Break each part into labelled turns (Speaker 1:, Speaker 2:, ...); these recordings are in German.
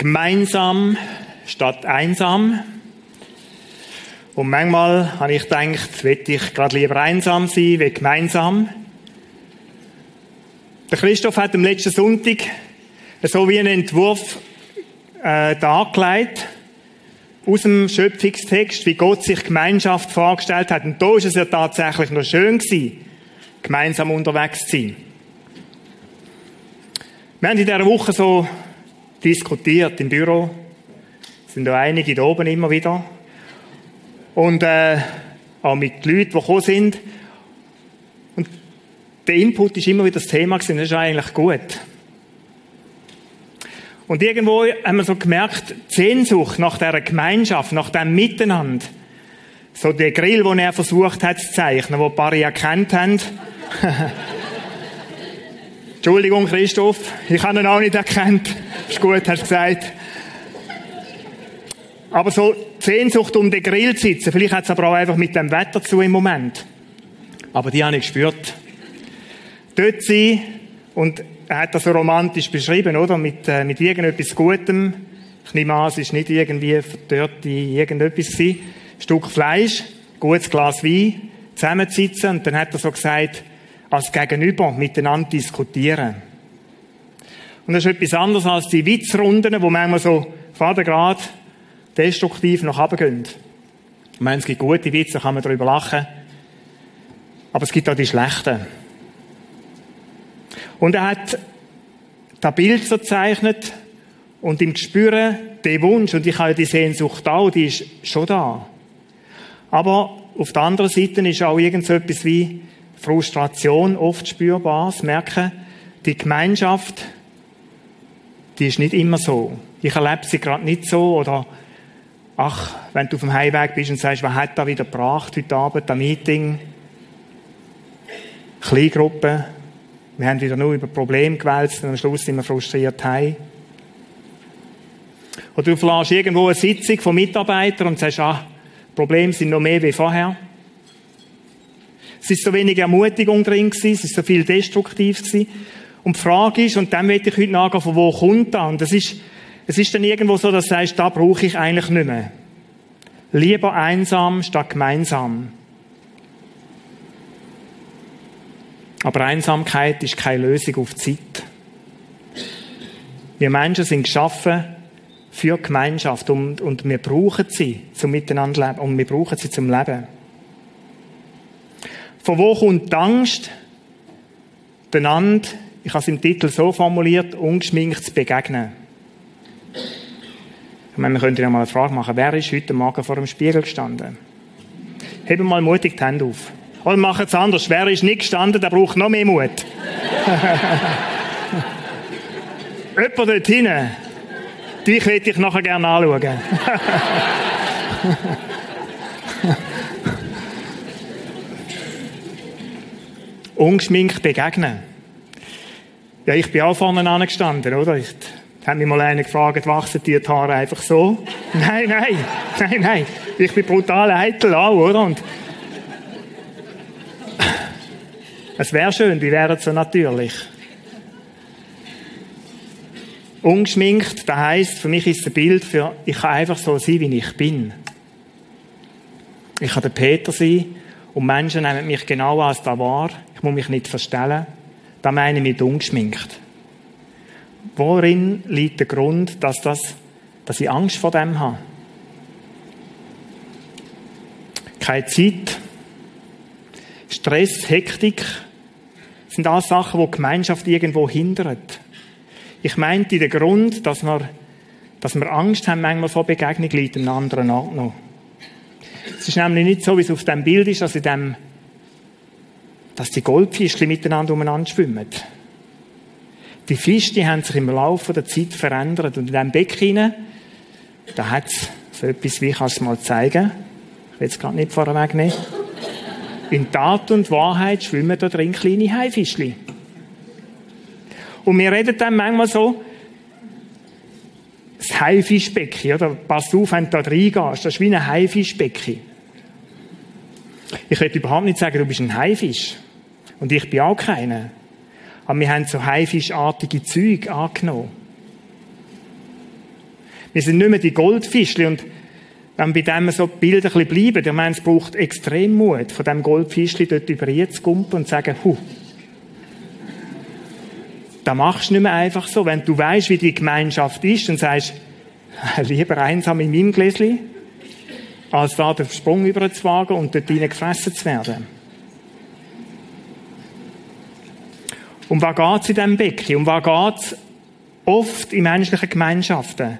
Speaker 1: Gemeinsam statt einsam. Und manchmal habe ich gedacht, möchte ich gerade lieber einsam sein, wie gemeinsam. Der Christoph hat am letzten Sonntag so wie einen Entwurf äh, dargelegt aus dem Schöpfungstext, wie Gott sich Gemeinschaft vorgestellt hat. Und da ist es ja tatsächlich noch schön gewesen, gemeinsam unterwegs zu sein. Wir haben in dieser Woche so diskutiert im Büro. Es sind da einige da oben immer wieder. Und äh, auch mit Leuten, die gekommen sind. Und der Input ist immer wieder das Thema gewesen. Das ist eigentlich gut. Und irgendwo haben wir so gemerkt, die Sehnsucht nach dieser Gemeinschaft, nach dem Miteinander. So der Grill, den er versucht hat zu zeichnen, wo ein paar erkannt haben. Entschuldigung, Christoph, ich habe ihn auch nicht erkannt. Ist gut, hast du gesagt. Aber so Sehnsucht um den Grill zu sitzen, vielleicht hat es aber auch einfach mit dem Wetter zu im Moment. Aber die habe ich gespürt. Dort sein und er hat das so romantisch beschrieben, oder? Mit, äh, mit irgendetwas Gutem. Ich nehme an, es ist nicht irgendwie verdörrte irgendetwas. Ein Stück Fleisch, gutes Glas Wein, zusammensitzen und dann hat er so gesagt, als Gegenüber miteinander diskutieren. Und das ist etwas anderes als die Witzrunden, wo manchmal so Vatergrad destruktiv nach oben gehen. Ich meine, es gibt gute Witze, da kann man darüber lachen. Aber es gibt auch die schlechten. Und er hat das Bild so gezeichnet und im Gespüren den Wunsch, und ich habe die Sehnsucht auch, die ist schon da. Aber auf der anderen Seite ist auch irgend so etwas wie Frustration oft spürbar. Das Merken, die Gemeinschaft, die ist nicht immer so. Ich erlebe sie gerade nicht so oder ach, wenn du auf dem Heimweg bist und sagst, was hat da wieder gebracht heute Abend, ein Meeting, Kleingruppe, wir haben wieder nur über Probleme gewälzt und am Schluss sind wir frustriert heim. Oder du verlässt irgendwo eine Sitzung von Mitarbeitern und sagst, ah, Probleme sind noch mehr wie vorher. Es ist so wenig Ermutigung drin gewesen, es ist so viel destruktiv gewesen. Und die Frage ist, und dann möchte ich heute nachgehen, von wo kommt das? Und das ist, es ist dann irgendwo so, dass du sagst, da brauche ich eigentlich nicht mehr. Lieber einsam statt gemeinsam. Aber Einsamkeit ist keine Lösung auf Zeit. Wir Menschen sind geschaffen für Gemeinschaft und, und wir brauchen sie zum Miteinander leben und wir brauchen sie zum Leben. Von wo kommt die Angst, benannt, ich habe es im Titel so formuliert, ungeschminkt zu begegnen? Ich meine, wir könnten ja mal eine Frage machen, wer ist heute Morgen vor dem Spiegel gestanden? Heben mal mutig die Hände auf. Oder machen es anders. Wer ist nicht gestanden, der braucht noch mehr Mut. Jemand dort hinten. Dich möchte ich nachher gerne anschauen. Ungeschminkt begegnen. Ja, ich bin auch vorne angestanden, oder? Ich hat mich mal einer gefragt, wachsen die Haare einfach so? nein, nein, nein, nein. Ich bin brutal eitel auch, oder? Und Es wäre schön, die wären so natürlich. Ungeschminkt, das heisst, für mich ist es ein Bild für, ich kann einfach so sein, wie ich bin. Ich kann der Peter sein und Menschen nehmen mich genau als da wahr. Ich muss mich nicht verstellen. Da meine ich mit ungeschminkt. Worin liegt der Grund, dass, das, dass ich Angst vor dem habe? Keine Zeit, Stress, Hektik, sind alles Sachen, die Gemeinschaft irgendwo hindern. Ich meinte, der Grund, dass wir, dass wir Angst haben, manchmal vor Begegnung, liegt einem anderen Ort noch. Es ist nämlich nicht so, wie es auf dem Bild ist, dass, in dem, dass die Goldfischchen miteinander umeinander schwimmen. Die Fische die haben sich im Laufe der Zeit verändert. Und in diesem Becken, da hat es so etwas, wie ich es mal zeigen. Ich will es gerade nicht vorweg nehmen. In Tat und Wahrheit schwimmen da drin kleine Haifischli. Und wir reden dann manchmal so, das Haifischbecken, oder? Pass auf, wenn du da reingehst, das ist wie ein Haifischbecken. Ich will überhaupt nicht sagen, du bist ein Haifisch. Und ich bin auch keiner. Aber wir haben so haifischartige Züge angenommen. Wir sind nicht mehr die Goldfischli und wenn bei dem so Bilder ein bleiben, ich meine, es braucht extrem Mut, von dem Goldfischli dort über zu kumpen und zu sagen, hu, da machst du nicht mehr einfach so. Wenn du weißt, wie die Gemeinschaft ist und sagst, lieber einsam in meinem Gläschen, als da den Sprung überzuwagen und dort hinein gefressen zu werden. Um was geht es in diesem Becken? Um was geht es oft in menschlichen Gemeinschaften?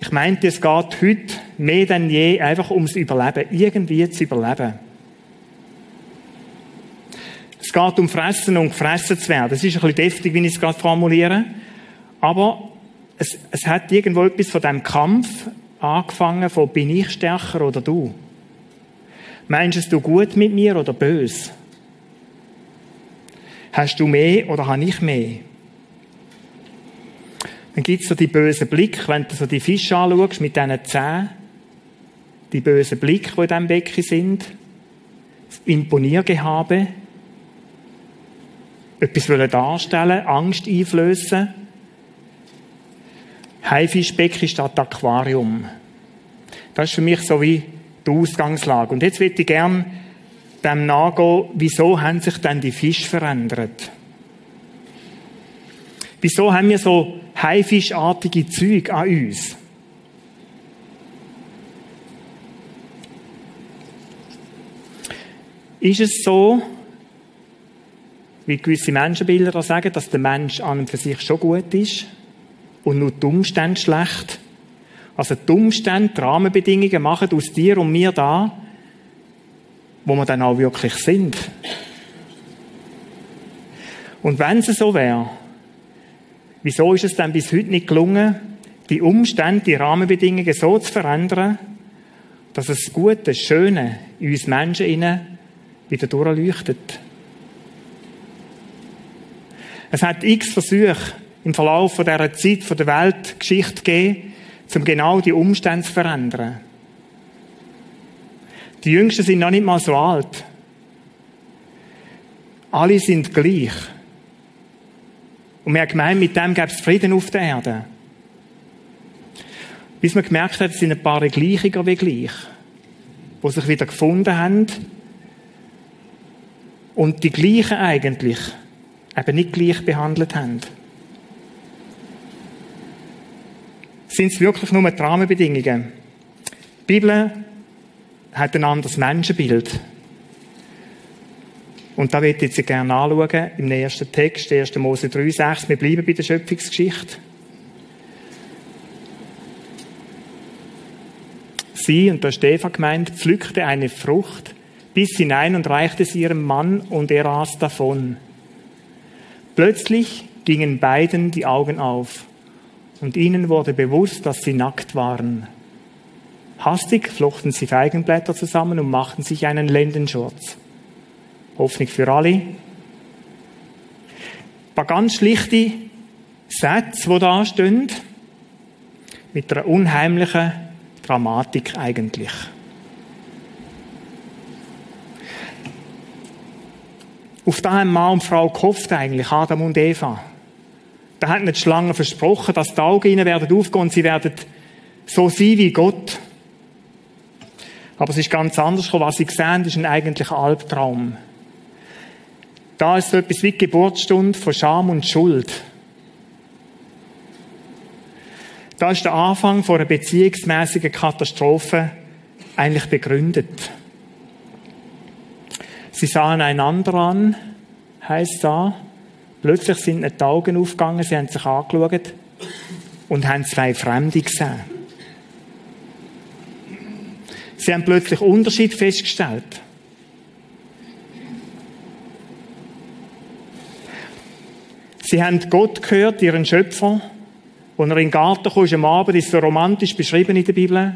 Speaker 1: Ich meinte, es geht heute mehr denn je einfach ums Überleben, irgendwie zu überleben. Es geht um Fressen und gefressen zu werden. Das ist ein bisschen deftig, wie ich es gerade formuliere. Aber es, es hat irgendwo etwas von dem Kampf angefangen von bin ich stärker oder du? Meinst du gut mit mir oder böse? Hast du mehr oder habe ich mehr? Dann gibt es so die bösen Blick, wenn du so die Fische anschaust mit diesen Zähnen, die bösen Blick, die in diesem Becken sind, das Imponiergehabe, etwas darstellen, Angst einflößen, Haifischbecken statt Aquarium. Das ist für mich so wie die Ausgangslage. Und jetzt würde ich gerne dem nachgehen, wieso haben sich denn die Fische verändert? Wieso haben wir so haifischartige Züge an uns? Ist es so, wie gewisse Menschenbilder sagen, dass der Mensch an und für sich schon gut ist und nur die Umstände schlecht? Also die Umstände, die Rahmenbedingungen machen aus dir und mir da, wo wir dann auch wirklich sind. Und wenn es so wäre, wieso ist es dann bis heute nicht gelungen, die Umstände, die Rahmenbedingungen so zu verändern, dass das Gute, Schöne in uns Menschen wieder durchleuchtet? Es hat x Versuche im Verlauf dieser Zeit, von der Weltgeschichte gegeben, um genau die Umstände zu verändern. Die Jüngsten sind noch nicht mal so alt. Alle sind gleich. Und wir haben gemeint, mit dem gäbe es Frieden auf der Erde. Bis man gemerkt hat, es sind ein paar gleichiger wie gleich, die sich wieder gefunden haben und die gleichen eigentlich eben nicht gleich behandelt haben. Sind es wirklich nur die Rahmenbedingungen? Die Bibel hat ein anderes Menschenbild. Und da wird jetzt gerne anschauen, im nächsten Text, 1. Mose 3, 6. Wir bleiben bei der Schöpfungsgeschichte. Sie, und da ist Eva gemeint, pflückte eine Frucht, bis hinein und reichte sie ihrem Mann, und er aß davon. Plötzlich gingen beiden die Augen auf, und ihnen wurde bewusst, dass sie nackt waren. Hastig flochten sie Feigenblätter zusammen und machten sich einen Lendenschurz. Hoffnung für alle. Ein paar ganz schlichte Sätze, die da stehen, mit einer unheimlichen Dramatik eigentlich. Auf da haben Mann und Frau gehofft eigentlich, Adam und Eva. Da hat nicht Schlange versprochen, dass die Augen ihnen werden aufgehen und sie werden so sein wie Gott. Aber es ist ganz anders gekommen. Was sie sehen, ist ein eigentlicher Albtraum. Da ist so etwas wie die Geburtsstunde von Scham und Schuld. Da ist der Anfang von einer beziehungsmäßigen Katastrophe eigentlich begründet. Sie sahen einander an, heißt da. Plötzlich sind ihnen die Augen aufgegangen, sie haben sich angeschaut und haben zwei Fremde gesehen. Sie haben plötzlich Unterschied festgestellt. Sie haben Gott gehört, ihren Schöpfer. Als er in den Garten kam, am Abend, ist so romantisch beschrieben in der Bibel.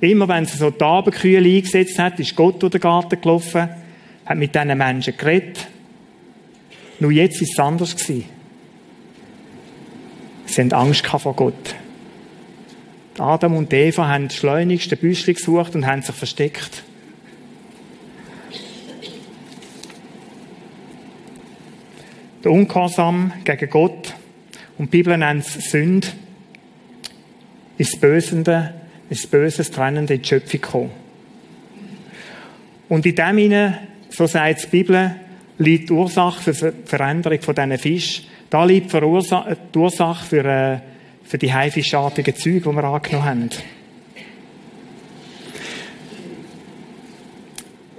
Speaker 1: Immer wenn sie so die Abendkühe eingesetzt hat, ist Gott durch den Garten gelaufen, hat mit diesen Menschen geredet. Nur jetzt ist es anders. Sie haben Angst vor Gott. Adam und Eva haben schleunigst den Büschel gesucht und haben sich versteckt. Der Ungehorsam gegen Gott und die Bibel nennt es Sünde ins Bösende, ins Böses Trennende in die Schöpfung gekommen. Und in dem hinein, so sagt die Bibel, liegt die Ursache für die Veränderung von diesen. Da liegt die Ursache für, äh, für die haifischartigen Züge, die wir angenommen haben.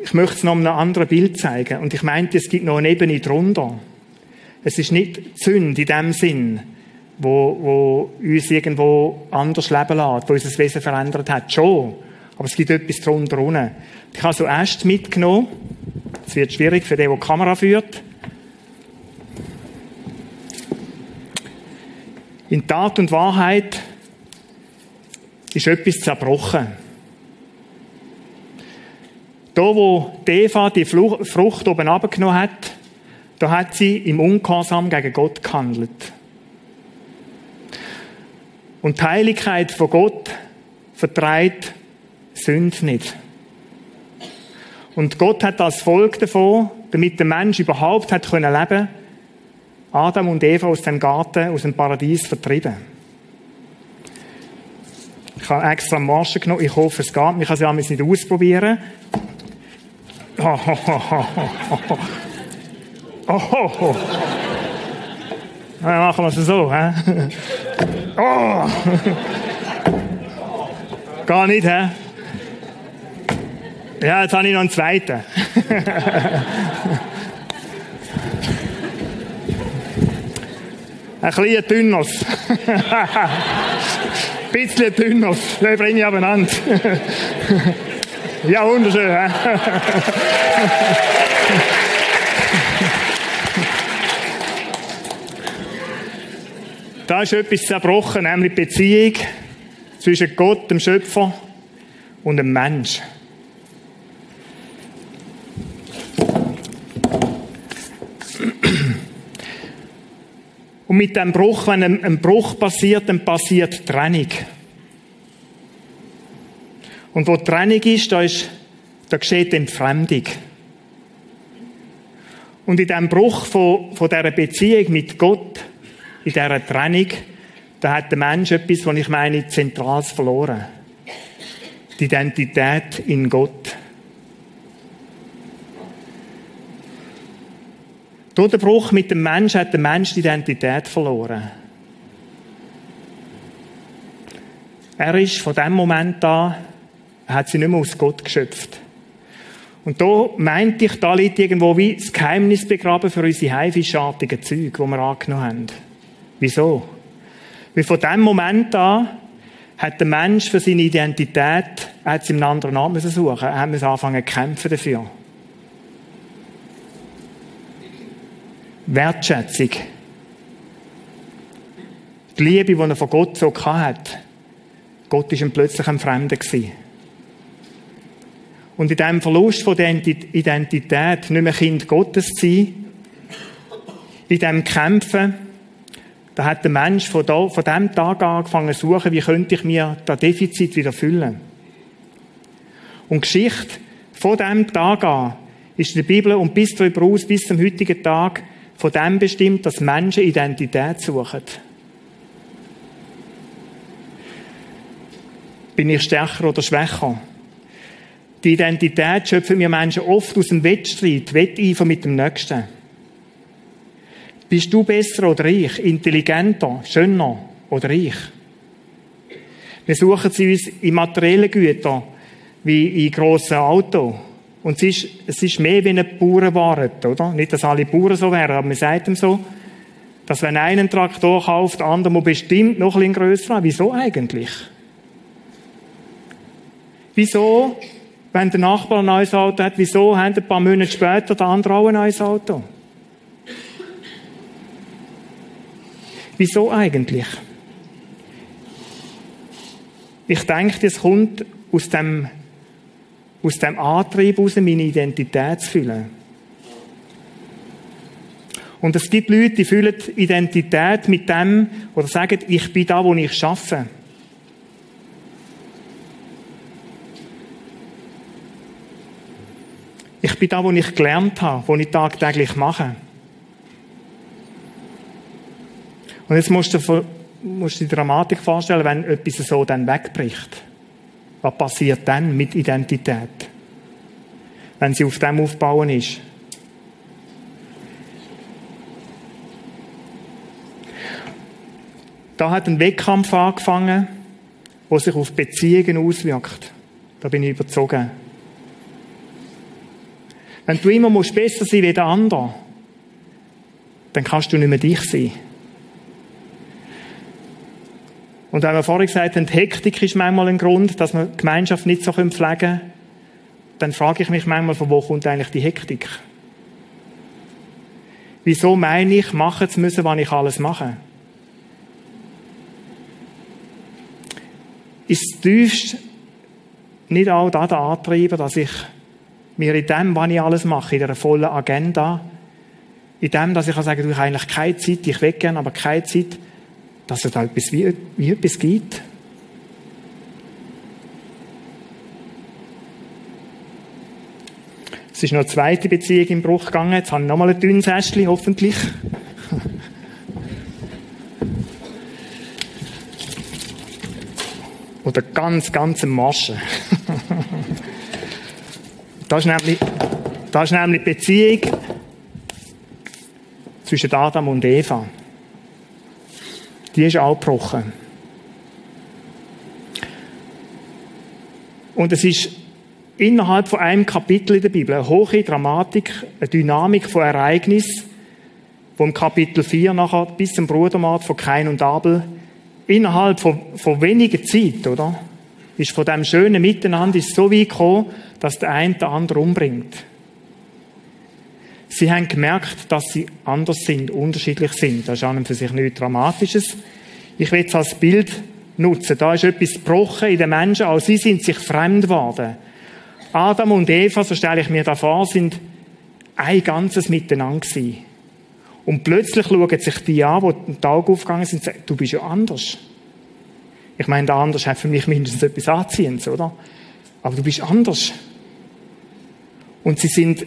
Speaker 1: Ich möchte es noch einem anderen Bild zeigen. Und ich meinte, es gibt noch eine Ebene drunter. Es ist nicht Sünde in dem Sinn, wo, wo uns irgendwo anders leben lässt, wo unser Wesen verändert hat. Schon. Aber es gibt etwas drunter unten. Ich habe so Äste mitgenommen. Es wird schwierig für den, der die Kamera führt. In Tat und Wahrheit ist etwas zerbrochen. Da, wo Eva die Frucht oben abgenommen hat, da hat sie im Ungehorsam gegen Gott gehandelt. Und die Heiligkeit von Gott vertreibt Sünde nicht. Und Gott hat als Volk davon, damit der Mensch überhaupt hat können leben, Adam und Eva aus dem Garten, aus dem Paradies vertrieben. Ich habe extra Marschen genommen. Ich hoffe, es geht. Ich kann es ja nicht ausprobieren. Oh, oh, oh. Dann machen wir es so. He? Oh. Gar nicht, hä? Ja, jetzt habe ich noch einen zweiten. Ein kleiner Dünnos. Ein bisschen Dünnos. Den bringe ich abeinander. Ja, wunderschön. He? Da ist etwas zerbrochen, nämlich die Beziehung zwischen Gott, dem Schöpfer, und dem Mensch. Und mit dem Bruch, wenn ein, Bruch passiert, dann passiert Trennung. Und wo Trennung ist, da, ist, da geschieht Entfremdung. Und in diesem Bruch von, von dieser Beziehung mit Gott, in dieser Trennung, da hat der Mensch etwas, was ich meine, Zentrales verloren. Die Identität in Gott. Durch den Bruch mit dem Mensch hat der Mensch die Identität verloren. Er ist von dem Moment an er hat sie nicht mehr aus Gott geschöpft. Und da meinte ich, da liegt irgendwo wie das Geheimnis begraben für unsere haifischartigen Züge, die wir angenommen haben. Wieso? Weil von dem Moment an hat der Mensch für seine Identität, er hat sie einen anderen Namen suchen. Er hat anfangen zu kämpfen dafür. Wertschätzung. Die Liebe, die er von Gott so hatte. Gott war ihm plötzlich ein Fremder. Und in diesem Verlust von der Identität, nicht mehr Kind Gottes zu sein, in diesem Kämpfen, da hat der Mensch von, da, von dem Tag an angefangen zu suchen, wie könnte ich mir das Defizit wieder füllen. Und Geschichte von dem Tag an ist in der Bibel und bis darüber aus, bis zum heutigen Tag, von dem bestimmt, dass Menschen Identität suchen. Bin ich stärker oder schwächer? Die Identität schöpfen wir Menschen oft aus dem Wettstreit, Wetteifer mit dem Nächsten. Bist du besser oder ich? Intelligenter, schöner oder ich? Wir suchen sie uns in materiellen Gütern, wie in grossen Autos. Und es ist, es ist mehr wie eine Bauernware, oder? Nicht, dass alle Bauern so wären, aber man sagt ihm so, dass wenn einer einen Traktor kauft, der andere muss bestimmt noch ein bisschen grösser haben. Wieso eigentlich? Wieso wenn der Nachbar ein neues Auto hat, wieso haben ein paar Monate später der andere auch ein neues Auto? Wieso eigentlich? Ich denke, das kommt aus dem, aus dem Antrieb heraus, meine Identität zu fühlen. Und es gibt Leute, die fühlen Identität mit dem, oder sagen, ich bin da, wo ich arbeite. Ich bin da, wo ich gelernt habe, wo ich tagtäglich mache. Und jetzt musst du musst du die Dramatik vorstellen, wenn etwas so dann wegbricht. Was passiert dann mit Identität? Wenn sie auf dem aufbauen ist. Da hat ein Wettkampf angefangen, der sich auf Beziehungen auswirkt. Da bin ich überzogen. Wenn du immer musst besser sein wie der andere, dann kannst du nicht mehr dich sein. Und wenn wir vorhin gesagt haben, Hektik ist manchmal ein Grund, dass wir die Gemeinschaft nicht so pflegen können, dann frage ich mich manchmal, von wo kommt eigentlich die Hektik? Wieso meine ich, machen zu müssen, was ich alles mache? Ist tiefst nicht auch da der Antreiber, dass ich mir in dem, was ich alles mache, in der vollen Agenda, in dem, dass ich kann sagen, ich habe eigentlich keine Zeit, ich will aber keine Zeit, dass es etwas wie, wie etwas gibt. Es ist noch eine zweite Beziehung im Bruch gegangen. Jetzt habe ich nochmal ein dünnes Äschchen, hoffentlich. Oder ganz, ganz ein Maschen. das ist nämlich, das ist nämlich die Beziehung zwischen Adam und Eva die ist abgebrochen. Und es ist innerhalb von einem Kapitel in der Bibel eine hohe Dramatik, eine Dynamik von Ereignissen, vom Kapitel 4 nachher bis zum Brudermord von Kain und Abel, innerhalb von, von weniger Zeit, oder? Ist von dem schönen Miteinander ist so weit gekommen, dass der eine den anderen umbringt. Sie haben gemerkt, dass sie anders sind, unterschiedlich sind. Das ist an und für sich nichts Dramatisches. Ich will es als Bild nutzen. Da ist etwas gebrochen in den Menschen, auch sie sind sich fremd geworden. Adam und Eva, so stelle ich mir da vor, sind ein ganzes Miteinander gewesen. Und plötzlich schauen sich die an, die den Tag aufgegangen sind, und sagen, du bist ja anders. Ich meine, der anders hat für mich mindestens etwas Anziehendes, oder? Aber du bist anders. Und sie sind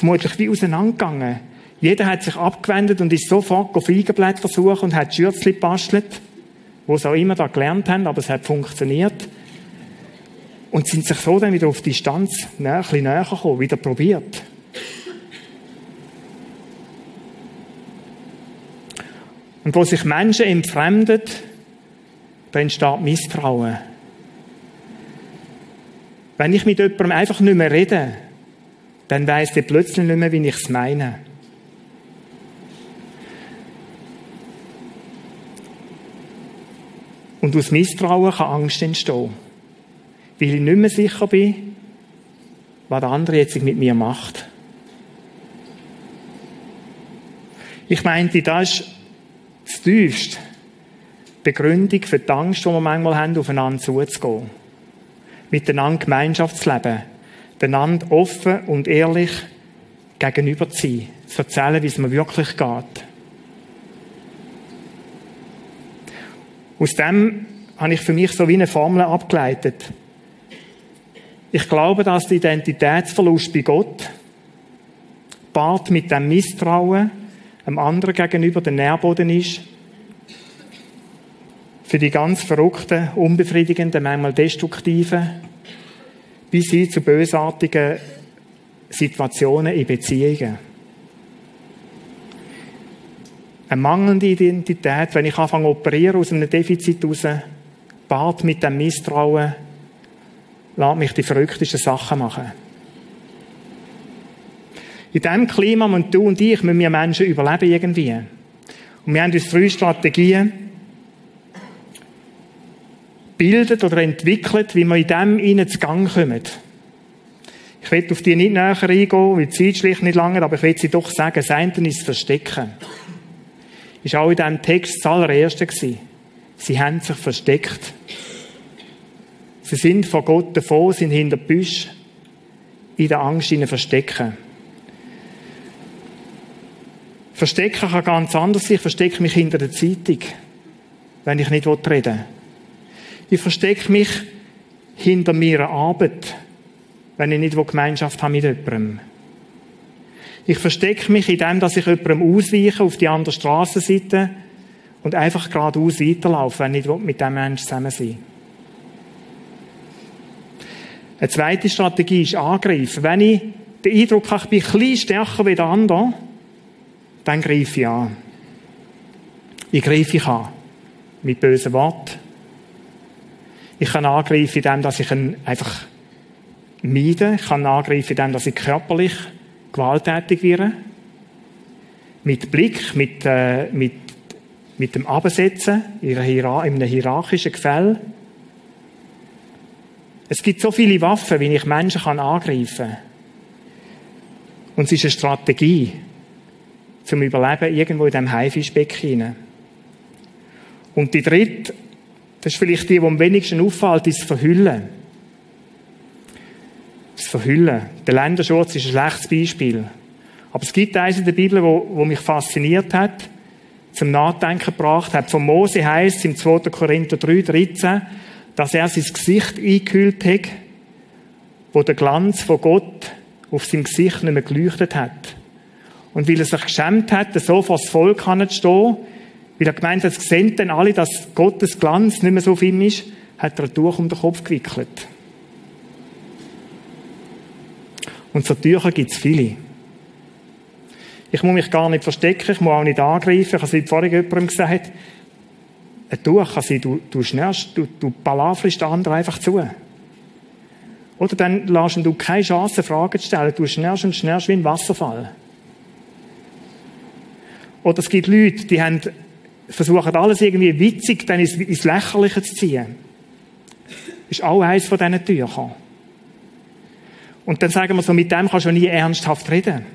Speaker 1: vermutlich wie auseinandergegangen. Jeder hat sich abgewendet und ist sofort Feigenblätter suchen und hat Schürzli gebastelt, wo sie auch immer da gelernt haben, aber es hat funktioniert. Und sind sich so dann wieder auf Distanz näher, ein bisschen näher gekommen, wieder probiert. Und wo sich Menschen entfremden, da entsteht Misstrauen. Wenn ich mit jemandem einfach nicht mehr rede, dann weiss der plötzlich nicht mehr, wie ich es meine. Und aus Misstrauen kann Angst entstehen. Weil ich nicht mehr sicher bin, was der andere jetzt mit mir macht. Ich meinte, das ist das tiefste Begründung für die Angst, die wir manchmal haben, aufeinander zuzugehen. Miteinander Gemeinschaft zu leben einander offen und ehrlich gegenüber zu sein, zu erzählen, wie es mir wirklich geht. Aus dem habe ich für mich so wie eine Formel abgeleitet. Ich glaube, dass der Identitätsverlust bei Gott Part mit dem Misstrauen einem anderen gegenüber der Nährboden ist, für die ganz verrückten, unbefriedigenden, manchmal destruktiven bis hin zu bösartigen Situationen in Beziehungen. Eine mangelnde Identität, wenn ich anfange operieren aus einem Defizit heraus, bart mit dem Misstrauen, lässt mich die verrücktesten Sachen machen. In diesem Klima müssen du und ich, müssen wir Menschen überleben irgendwie. Und wir haben uns drei Strategien bildet oder entwickelt, wie wir in dem innen zu Gang kommen. Ich will auf die nicht näher eingehen, weil die Zeit schlicht nicht lange, aber ich will sie doch sagen, das eine ist Verstecken. Ist auch in diesem Text das allererste gewesen. Sie haben sich versteckt. Sie sind vor Gott davon, sind hinter Büsch, in der Angst ihnen verstecken. Verstecken kann ganz anders sein. Ich verstecke mich hinter der Zeitung, wenn ich nicht reden will. Ich verstecke mich hinter meiner Arbeit, wenn ich nicht Gemeinschaft habe mit jemandem. Ich verstecke mich in dem, dass ich jemandem ausweiche auf die andere Straßenseite und einfach geradeaus weiterlaufen, wenn ich mit dem Menschen zusammen sein Eine zweite Strategie ist angreifen. Wenn ich den Eindruck habe, ich bin ein bisschen stärker wie der andere, dann greife ich an. Ich greife ich an. Mit bösen Worten. Ich kann angreifen, indem dass ich ihn einfach meide. Ich kann angreifen, indem dass ich körperlich gewalttätig werde. Mit Blick, mit, äh, mit, mit dem Absetzen in einem hierarchischen Gefälle. Es gibt so viele Waffen, wie ich Menschen kann angreifen kann. Und es ist eine Strategie zum Überleben irgendwo in diesem Haifischbecken. Und die dritte, das ist vielleicht die, die am wenigsten auffällt, ist das Verhüllen. Das Verhüllen. Der Länderschutz ist ein schlechtes Beispiel. Aber es gibt eines in der Bibel, wo, wo mich fasziniert hat, zum Nachdenken gebracht hat. Von Mose heißt es im 2. Korinther 3, 13, dass er sein Gesicht eingehüllt hat, wo der Glanz von Gott auf seinem Gesicht nicht mehr geleuchtet hat. Und weil er sich geschämt hat, so vor das Volk zu stehen, weil er gemeint hat, sehen dann alle, dass Gottes Glanz nicht mehr so viel ist, hat er ein Tuch um den Kopf gewickelt. Und so Tücher gibt es viele. Ich muss mich gar nicht verstecken, ich muss auch nicht angreifen. Ich habe es vorhin jemandem gesagt, ein Tuch kann sein, du, du schnärst, du, du palaverst den anderen einfach zu. Oder dann lässt du keine Chance, Fragen zu stellen. Du schnärst und schnärst wie ein Wasserfall. Oder es gibt Leute, die haben, versuchen alles irgendwie witzig dann ins, ins Lächerliche zu ziehen. Ist auch eines von diesen Tüchern. Und dann sagen wir so, mit dem kannst du nie ernsthaft reden.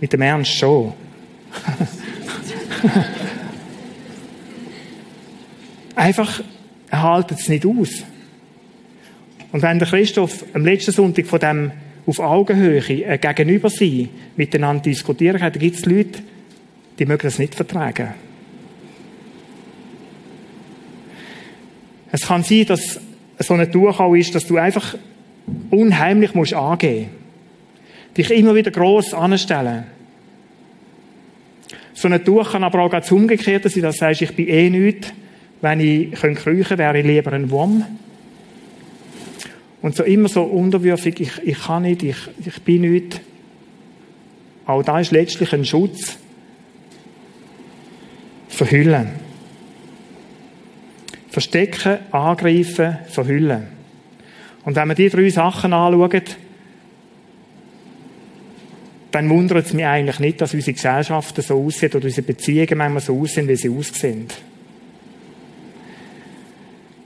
Speaker 1: Mit dem Ernst schon. Einfach, haltet es nicht aus. Und wenn der Christoph am letzten Sonntag von dem auf Augenhöhe äh, gegenüber sein, miteinander diskutieren kann, dann gibt es Leute, die mögen das nicht vertragen. Es kann sein, dass so ein Tuch auch ist, dass du einfach unheimlich musst angehen. Dich immer wieder gross anstellen. So ein Tuch kann aber auch ganz umgekehrt sein, dass du sagst, ich bin eh nichts. Wenn ich könnte, wäre ich lieber ein Wurm. Und so immer so unterwürfig, ich, ich kann nicht, ich, ich bin nicht. Auch da ist letztlich ein Schutz. Verhüllen. Verstecken, angreifen, verhüllen. Und wenn wir die drei Sachen anschauen, dann wundert es mich eigentlich nicht, dass unsere Gesellschaften so aussehen oder unsere Beziehungen manchmal so aussehen, wie sie aussehen.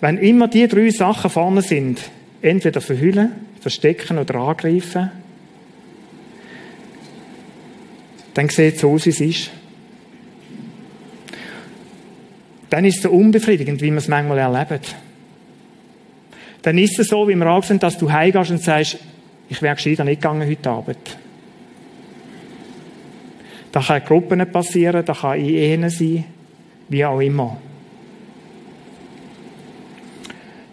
Speaker 1: Wenn immer die drei Sachen vorne sind, entweder verhüllen, verstecken oder angreifen, dann sieht es so aus, wie es ist. Dann ist es so unbefriedigend, wie man es manchmal erlebt. Dann ist es so, wie wir sind, dass du heimgehst und sagst, ich wäre gescheiter nicht gegangen heute Abend. Da kann Gruppen passieren, da kann in Ehen sein, wie auch immer.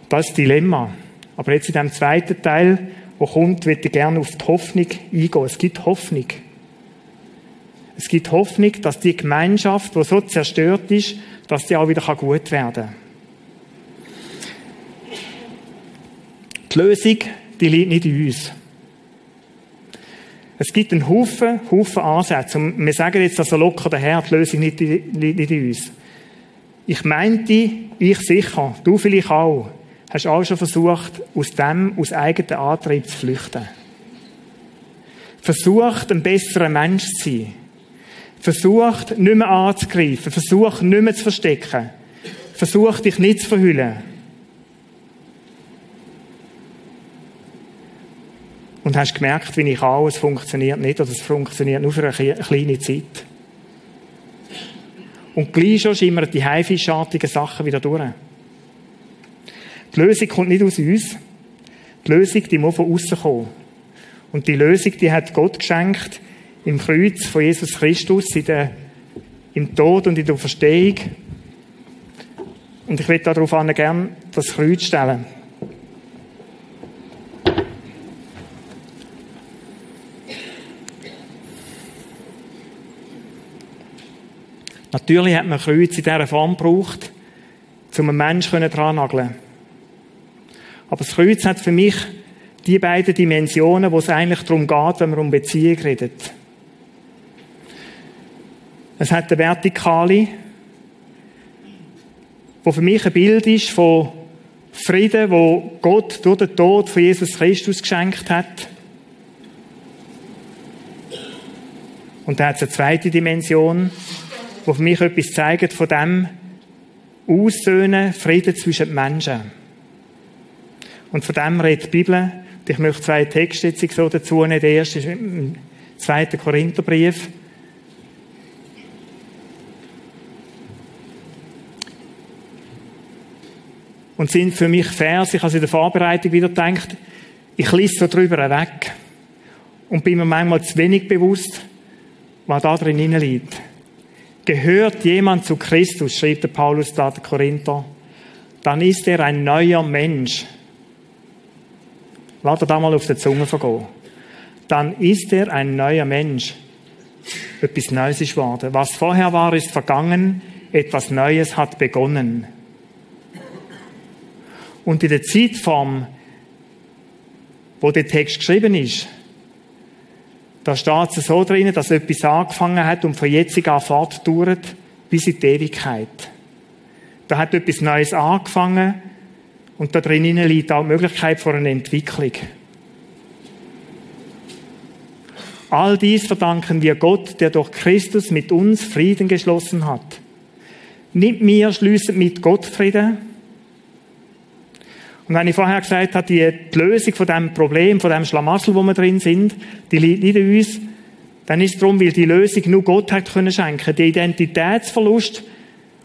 Speaker 1: Das ist das Dilemma. Aber jetzt in dem zweiten Teil, wo kommt, würde ich gerne auf die Hoffnung eingehen. Es gibt Hoffnung. Es gibt Hoffnung, dass die Gemeinschaft, die so zerstört ist, dass die auch wieder gut werden kann. Die Lösung, die liegt nicht in uns. Es gibt einen Haufen, Haufen Ansätze. Und wir sagen jetzt also locker daher, die Lösung liegt nicht in uns. Ich meinte, ich sicher, du vielleicht auch, Hast auch schon versucht, aus dem, aus eigenem Antrieb zu flüchten? Versucht, ein besserer Mensch zu sein. Versucht, nicht mehr anzugreifen. Versucht, nicht mehr zu verstecken. Versucht, dich nicht zu verhüllen. Und hast gemerkt, wie ich auch, es funktioniert nicht, oder es funktioniert nur für eine kleine Zeit. Und gleich schon schimmern die haifischartigen Sachen wieder durch. Die Lösung kommt nicht aus uns. Die Lösung, die muss von außen kommen. Und die Lösung, die hat Gott geschenkt im Kreuz von Jesus Christus, in der, im Tod und in der Verstehung. Und ich will darauf gerne das Kreuz stellen. Natürlich hat man Kreuz in dieser Form gebraucht, um einen Menschen dran nageln Aber das Kreuz hat für mich die beiden Dimensionen, wo es eigentlich darum geht, wenn man um Beziehung redet. Es hat eine Vertikale, wo für mich ein Bild ist von Frieden, wo Gott durch den Tod von Jesus Christus geschenkt hat. Und da hat es eine zweite Dimension, wo für mich etwas zeigt von dem Aussöhnen, Frieden zwischen den Menschen. Und von dem redet die Bibel. Ich möchte zwei Texte jetzt so dazu nehmen. Der erste ist im zweiten Korintherbrief. Und sind für mich Vers, ich habe in der Vorbereitung wieder gedacht, ich lese so drüber weg. Und bin mir manchmal zu wenig bewusst, was da drin liegt. Gehört jemand zu Christus, schrieb der Paulus da der Korinther, dann ist er ein neuer Mensch. Lass er da mal auf der Zunge vergehen. Dann ist er ein neuer Mensch. Etwas Neues ist geworden. Was vorher war, ist vergangen. Etwas Neues hat begonnen. Und in der Zeitform, wo der Text geschrieben ist, da steht es so drin, dass etwas angefangen hat und von jetzt an fortdauert bis in die Ewigkeit. Da hat etwas Neues angefangen und da drinnen liegt auch die Möglichkeit für eine Entwicklung. All dies verdanken wir Gott, der durch Christus mit uns Frieden geschlossen hat. Nicht wir schließen mit Gott Frieden, und wenn ich vorher gesagt habe, die, Lösung von dem Problem, von dem Schlamassel, wo wir drin sind, die liegt nicht in uns, dann ist es darum, weil die Lösung nur Gott hat können schenken. Der Identitätsverlust,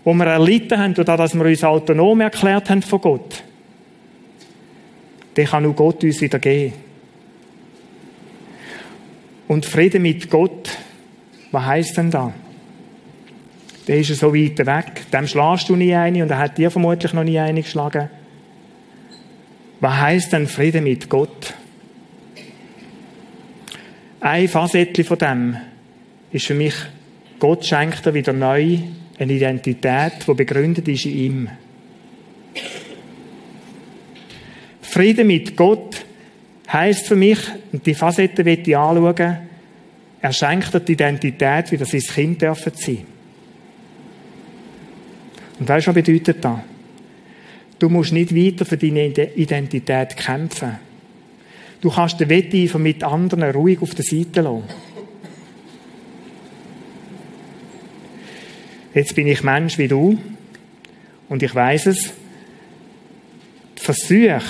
Speaker 1: wo wir erlitten haben, oder dass wir uns autonom erklärt haben von Gott, den kann nur Gott uns wieder geben. Und Frieden mit Gott, was heisst denn da? Der ist ja so weit weg. Dem schlägst du nie eine und er hat dir vermutlich noch nie eine geschlagen. Was heißt denn Friede mit Gott? Ein Facette von dem ist für mich, Gott schenkt dir wieder neu eine Identität, die begründet ist in ihm. Friede mit Gott heißt für mich, und die Facette wird ich anschauen, er schenkt dir die Identität, wie das sein Kind dürfen sein. Und weißt du, was bedeutet das? Du musst nicht weiter für deine Identität kämpfen. Du kannst den Wetteifer mit anderen ruhig auf der Seite lassen. Jetzt bin ich Mensch wie du und ich weiß es. Versuch,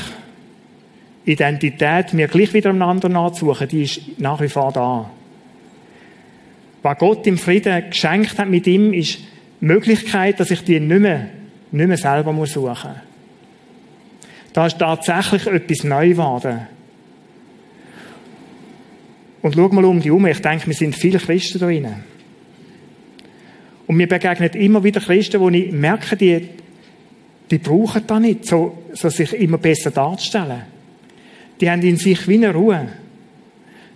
Speaker 1: Identität mir gleich wieder einander nachzusuchen, die ist nach wie vor da. Was Gott im Frieden geschenkt hat mit ihm, ist die Möglichkeit, dass ich die nicht mehr, nicht mehr selber suchen muss. Da ist tatsächlich etwas neu geworden. Und schau mal um die herum. Ich denke, wir sind viele Christen da drinnen. Und mir begegnen immer wieder Christen, wo ich merke, die, die brauchen da nicht, so, so sich immer besser darzustellen. Die haben in sich wie eine Ruhe.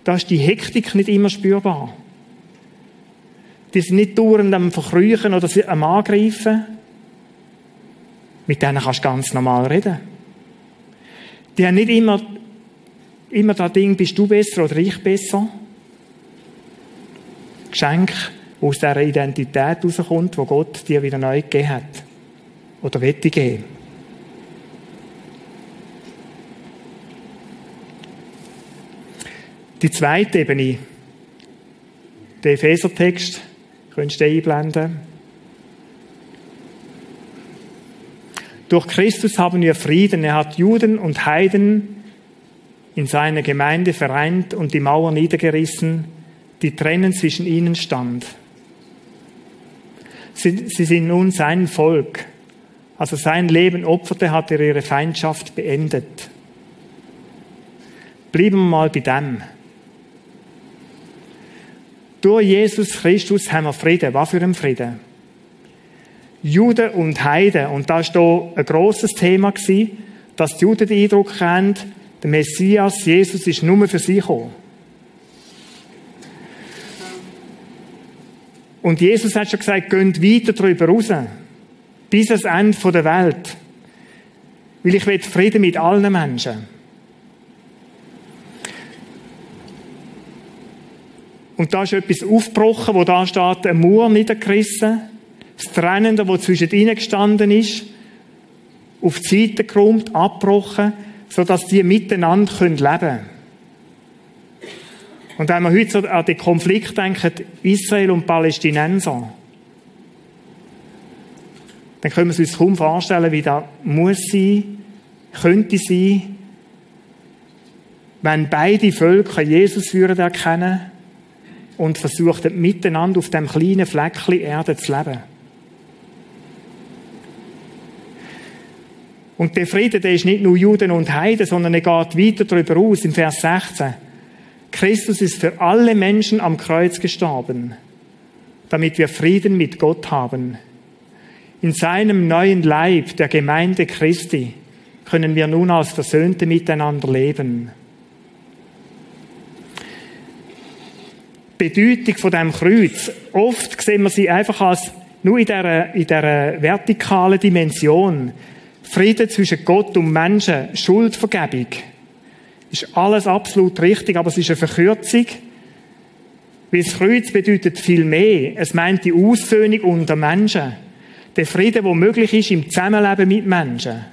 Speaker 1: Da ist die Hektik nicht immer spürbar. Die sind nicht dauernd am Verkrüchen oder am Angreifen. Mit denen kannst du ganz normal reden. Die haben nicht immer, immer das Ding, bist du besser oder ich besser. Geschenk, das aus dieser Identität rauskommt, wo Gott dir wieder neu gegeben hat. Oder wette geben. Die zweite Ebene, der Epheser-Text, könntest du einblenden. Durch Christus haben wir Frieden. Er hat Juden und Heiden in seiner Gemeinde vereint und die Mauer niedergerissen, die Trennen zwischen ihnen stand. Sie, sie sind nun sein Volk. Also sein Leben opferte, hat er ihre Feindschaft beendet. Blieben wir mal bei dem. Durch Jesus Christus haben wir Frieden. Was für ein Frieden? Juden und Heiden. Und da war ein grosses Thema, dass die Juden den Eindruck haben, der Messias, Jesus, ist nur für sie gekommen. Und Jesus hat schon gesagt, geht weiter darüber raus. Bis ans Ende der Welt. Weil ich will Frieden mit allen Menschen. Und da ist etwas aufgebrochen, wo da steht, ein Mauer niedergerissen, das Trennende, wo zwischen ihnen gestanden ist, auf die Seite geräumt, abgebrochen, sodass die miteinander leben können. Und wenn wir heute an den Konflikt denken, Israel und Palästinenser, dann können wir uns kaum vorstellen, wie das muss sein, könnte sein, wenn beide Völker Jesus würden erkennen und versuchten miteinander auf dem kleinen Fleckchen Erde zu leben. Und der Friede, der ist nicht nur Juden und Heiden, sondern er geht weiter darüber aus, im Vers 16. Christus ist für alle Menschen am Kreuz gestorben, damit wir Frieden mit Gott haben. In seinem neuen Leib, der Gemeinde Christi, können wir nun als Versöhnte miteinander leben. Bedeutung von dem Kreuz. Oft sehen wir sie einfach als nur in dieser, in dieser vertikalen Dimension. Frieden zwischen Gott und Menschen, Schuldvergebung. Ist alles absolut richtig, aber es ist eine Verkürzung. Weil das Kreuz bedeutet viel mehr. Es meint die Aussöhnung unter Menschen. Der Frieden, der möglich ist im Zusammenleben mit Menschen.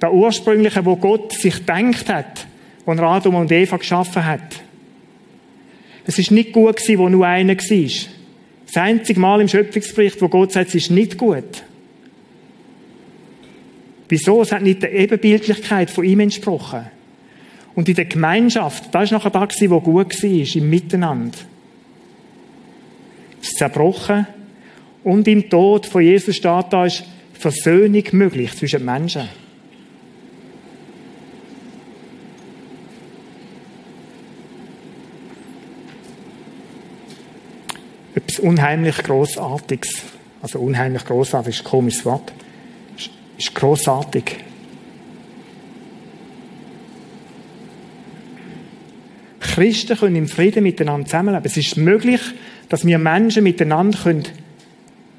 Speaker 1: Der ursprüngliche, wo Gott sich denkt hat, als er Adam und Eva geschaffen hat. Es ist nicht gut gewesen, wo nur einer war. Das einzige Mal im Schöpfungsbericht, wo Gott sagt, es ist nicht gut. Wieso? Es hat nicht der Ebenbildlichkeit von ihm entsprochen. Und in der Gemeinschaft, da ist nachher da wo gut war, im Miteinander. Es ist zerbrochen. Und im Tod von Jesus steht da, ist Versöhnung möglich zwischen Menschen. Etwas unheimlich Großartiges. Also unheimlich großartig ist ein komisches Wort ist großartig. Christen können im Frieden miteinander zusammenleben. Es ist möglich, dass wir Menschen miteinander können,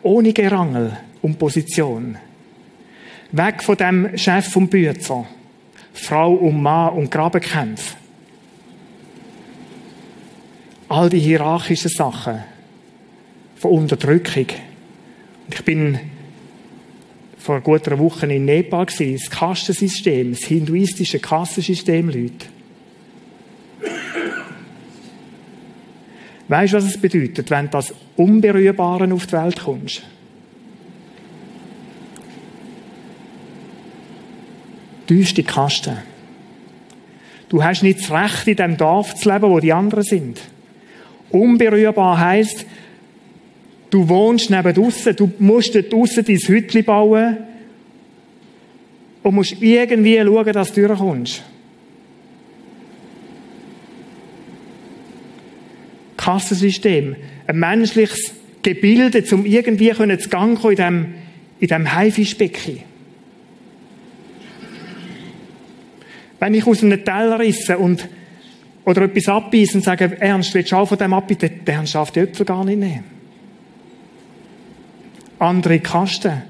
Speaker 1: ohne Gerangel um Position. Weg von dem Chef und Bützer. Frau und Mann und Grabenkämpfe. All die hierarchischen Sachen von Unterdrückung. Und ich bin vor gut einer Woche in Nepal gewesen, das Kastensystem, das hinduistische Kastensystem, Leute. Weißt du, was es bedeutet, wenn du als Unberührbaren auf die Welt kommst? Düste Kasten. Du hast nicht das Recht, in dem Dorf zu leben, wo die anderen sind. Unberührbar heisst, Du wohnst neben draussen, du musst draussen dein Hütchen bauen und musst irgendwie schauen, dass du durchkommst. Kassensystem, ein menschliches Gebilde, um irgendwie zu Gang kommen in diesem, in diesem Haifischbecken. Wenn ich aus einem Teller risse und, oder etwas abbeiße und sage, Ernst, willst du auch von dem abbeißen? Der Ernst darf die Äpfel gar nicht nehmen andere Kasten,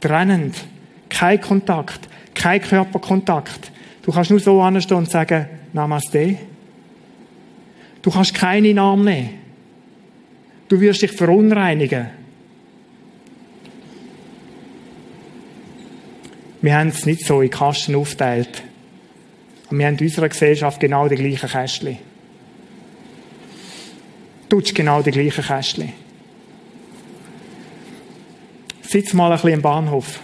Speaker 1: trennend, kein Kontakt, kein Körperkontakt. Du kannst nur so anstehen und sagen, Namaste. Du kannst keinen in Arm nehmen. Du wirst dich verunreinigen. Wir haben es nicht so in Kasten aufteilt. Und wir haben in unserer Gesellschaft genau die gleichen Kästchen. Du genau die gleichen Kästchen. Sitz mal ein bisschen im Bahnhof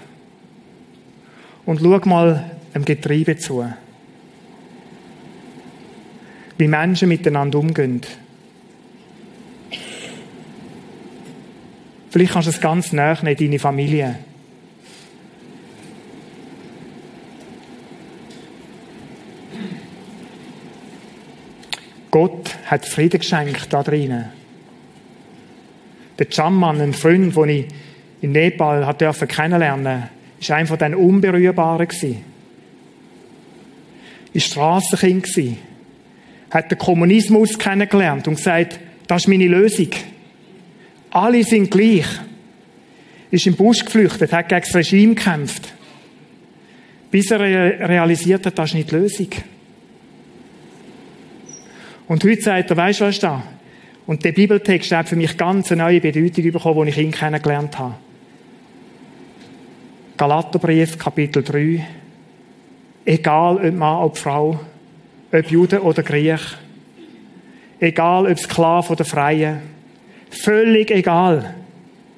Speaker 1: und schau mal dem Getriebe zu. Wie Menschen miteinander umgehen. Vielleicht kannst du es ganz näher in deine Familie. Gott hat Frieden geschenkt da drinnen. Der Jamman, ein Freund, den ich in Nepal hat dürfen kennenlernen, ist einer von den Unberührbaren gewesen. Ist Strassenkind gewesen. Hat den Kommunismus kennengelernt und gesagt, das ist meine Lösung. Alle sind gleich. Ist im Busch geflüchtet, hat gegen das Regime gekämpft. Bis er realisiert hat, das ist nicht die Lösung. Und heute sagt er, weisst du was da? Und der Bibeltext hat für mich ganz eine neue Bedeutung bekommen, als ich ihn kennengelernt habe. Galaterbrief, Kapitel 3. Egal ob Mann oder Frau, ob Jude oder Griech, egal ob Sklave oder Freie, völlig egal.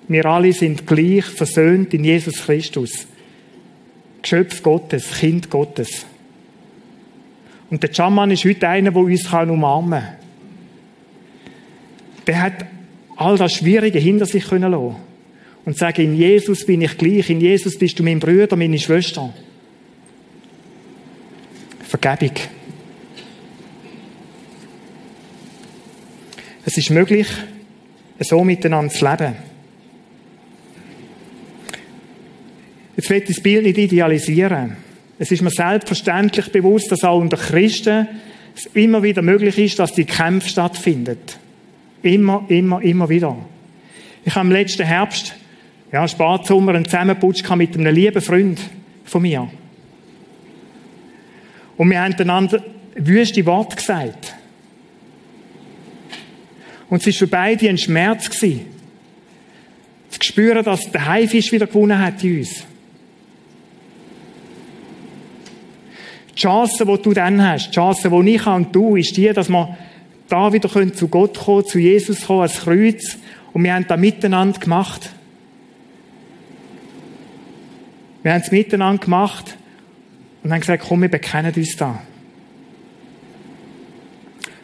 Speaker 1: Wir alle sind gleich versöhnt in Jesus Christus. Geschöpf Gottes, Kind Gottes. Und der Chaman ist heute einer, der uns umarmen kann. Der hat all das Schwierige hinter sich können lassen. Und sagen, in Jesus bin ich gleich, in Jesus bist du mein Bruder, meine Schwester. Vergebung. Es ist möglich, so miteinander zu leben. Jetzt will ich das Bild nicht idealisieren. Es ist mir selbstverständlich bewusst, dass auch unter Christen es immer wieder möglich ist, dass die Kämpfe stattfinden. Immer, immer, immer wieder. Ich habe im letzten Herbst, ja, Spatsommer, einen Zusammenputsch mit einem lieben Freund von mir. Und wir haben einander wüste Worte gesagt. Und es war für beide ein Schmerz gewesen. Zu spüren, dass der Haifisch wieder gewonnen hat in uns. Die Chance, die du dann hast, die Chance, die ich und du, ist die, dass wir da wieder zu Gott kommen, zu Jesus kommen, als Kreuz. Und wir haben das miteinander gemacht. Wir haben es miteinander gemacht und haben gesagt, komm, wir bekennen uns da.